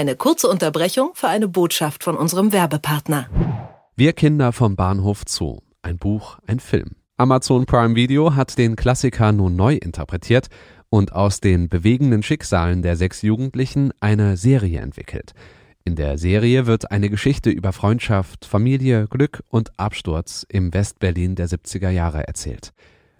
Eine kurze Unterbrechung für eine Botschaft von unserem Werbepartner. Wir Kinder vom Bahnhof Zoo. Ein Buch, ein Film. Amazon Prime Video hat den Klassiker nun neu interpretiert und aus den bewegenden Schicksalen der sechs Jugendlichen eine Serie entwickelt. In der Serie wird eine Geschichte über Freundschaft, Familie, Glück und Absturz im Westberlin der 70er Jahre erzählt.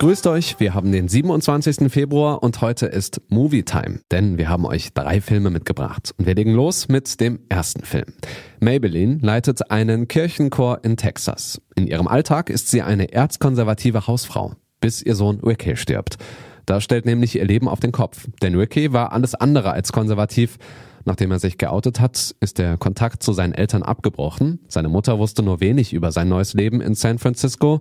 Grüßt euch, wir haben den 27. Februar und heute ist Movie Time, denn wir haben euch drei Filme mitgebracht. Und wir legen los mit dem ersten Film. Maybelline leitet einen Kirchenchor in Texas. In ihrem Alltag ist sie eine erzkonservative Hausfrau, bis ihr Sohn Ricky stirbt. Da stellt nämlich ihr Leben auf den Kopf, denn Ricky war alles andere als konservativ. Nachdem er sich geoutet hat, ist der Kontakt zu seinen Eltern abgebrochen. Seine Mutter wusste nur wenig über sein neues Leben in San Francisco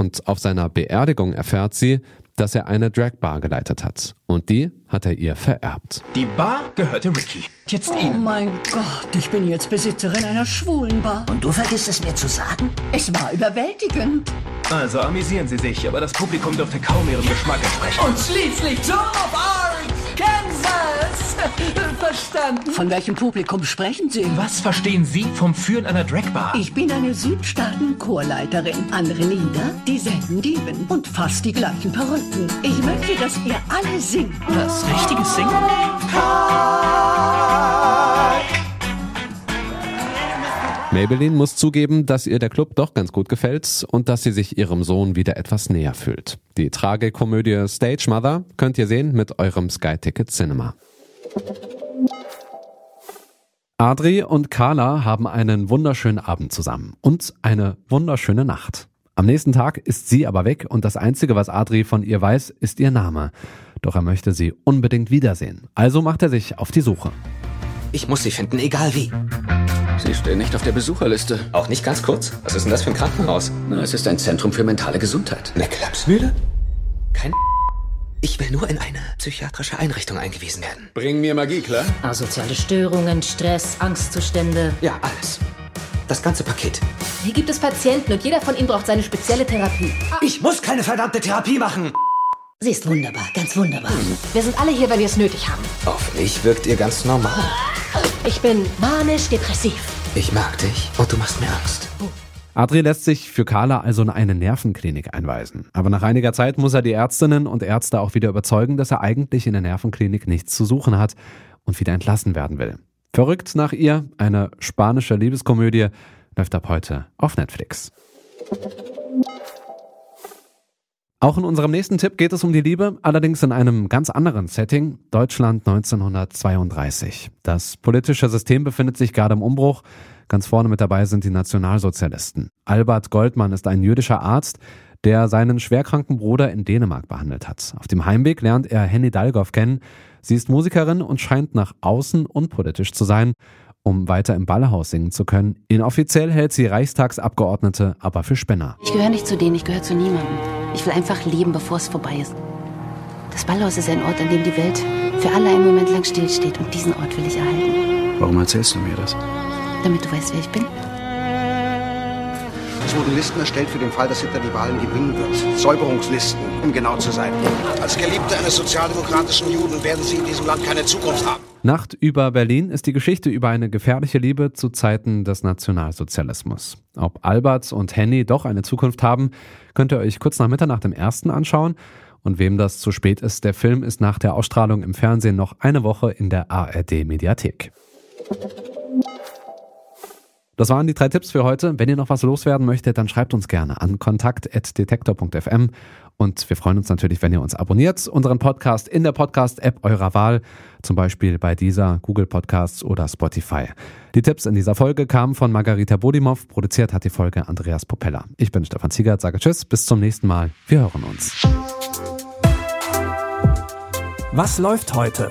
und auf seiner Beerdigung erfährt sie, dass er eine Dragbar geleitet hat. Und die hat er ihr vererbt. Die Bar gehörte Ricky. Jetzt Oh ihm. mein Gott, ich bin jetzt Besitzerin einer schwulen Bar. Und du vergisst es mir zu sagen? Es war überwältigend. Also amüsieren Sie sich, aber das Publikum dürfte kaum Ihrem Geschmack entsprechen. Und schließlich Arc, Kansas. Verstanden? Von welchem Publikum sprechen Sie? Was verstehen Sie vom Führen einer Dragbar? Ich bin eine Südstaaten-Chorleiterin. Andere Lieder, dieselben Dieben und fast die gleichen Perücken. Ich möchte, dass ihr alle singt. Das richtige Singen? Maybelline muss zugeben, dass ihr der Club doch ganz gut gefällt und dass sie sich ihrem Sohn wieder etwas näher fühlt. Die Tragikomödie Stage Mother könnt ihr sehen mit eurem Sky Ticket Cinema. Adri und Carla haben einen wunderschönen Abend zusammen und eine wunderschöne Nacht. Am nächsten Tag ist sie aber weg und das Einzige, was Adri von ihr weiß, ist ihr Name. Doch er möchte sie unbedingt wiedersehen. Also macht er sich auf die Suche. Ich muss sie finden, egal wie. Sie stehen nicht auf der Besucherliste. Auch nicht ganz kurz. Was ist denn das für ein Krankenhaus? Na, es ist ein Zentrum für mentale Gesundheit. Eine Klapsmühle? Ich will nur in eine psychiatrische Einrichtung eingewiesen werden. Bring mir Magie, klar? Asoziale Störungen, Stress, Angstzustände. Ja, alles. Das ganze Paket. Hier gibt es Patienten und jeder von ihnen braucht seine spezielle Therapie. Ich muss keine verdammte Therapie machen. Sie ist wunderbar, ganz wunderbar. Wir sind alle hier, weil wir es nötig haben. Auf mich wirkt ihr ganz normal. Ich bin manisch-depressiv. Ich mag dich und du machst mir Angst. Adri lässt sich für Carla also in eine Nervenklinik einweisen. Aber nach einiger Zeit muss er die Ärztinnen und Ärzte auch wieder überzeugen, dass er eigentlich in der Nervenklinik nichts zu suchen hat und wieder entlassen werden will. Verrückt nach ihr, eine spanische Liebeskomödie, läuft ab heute auf Netflix. Auch in unserem nächsten Tipp geht es um die Liebe, allerdings in einem ganz anderen Setting, Deutschland 1932. Das politische System befindet sich gerade im Umbruch. Ganz vorne mit dabei sind die Nationalsozialisten. Albert Goldmann ist ein jüdischer Arzt, der seinen schwerkranken Bruder in Dänemark behandelt hat. Auf dem Heimweg lernt er Henny Dalgoff kennen. Sie ist Musikerin und scheint nach außen unpolitisch zu sein, um weiter im Ballerhaus singen zu können. Inoffiziell hält sie Reichstagsabgeordnete aber für Spinner. Ich gehöre nicht zu denen, ich gehöre zu niemandem. Ich will einfach leben, bevor es vorbei ist. Das Ballhaus ist ein Ort, an dem die Welt für alle einen Moment lang stillsteht und diesen Ort will ich erhalten. Warum erzählst du mir das? Damit du weißt, wer ich bin. Es wurden Listen erstellt für den Fall, dass Hitler die Wahlen gewinnen wird. Säuberungslisten, um genau zu sein. Als Geliebte eines sozialdemokratischen Juden werden Sie in diesem Land keine Zukunft haben. Nacht über Berlin ist die Geschichte über eine gefährliche Liebe zu Zeiten des Nationalsozialismus. Ob Albert und Henny doch eine Zukunft haben, könnt ihr euch kurz nach Mitternacht im ersten anschauen. Und wem das zu spät ist, der Film ist nach der Ausstrahlung im Fernsehen noch eine Woche in der ARD Mediathek. Das waren die drei Tipps für heute. Wenn ihr noch was loswerden möchtet, dann schreibt uns gerne an kontakt.detektor.fm und wir freuen uns natürlich, wenn ihr uns abonniert, unseren Podcast in der Podcast-App eurer Wahl, zum Beispiel bei dieser, Google Podcasts oder Spotify. Die Tipps in dieser Folge kamen von Margarita Bodimov, produziert hat die Folge Andreas Popella. Ich bin Stefan Ziegert, sage Tschüss, bis zum nächsten Mal. Wir hören uns. Was läuft heute?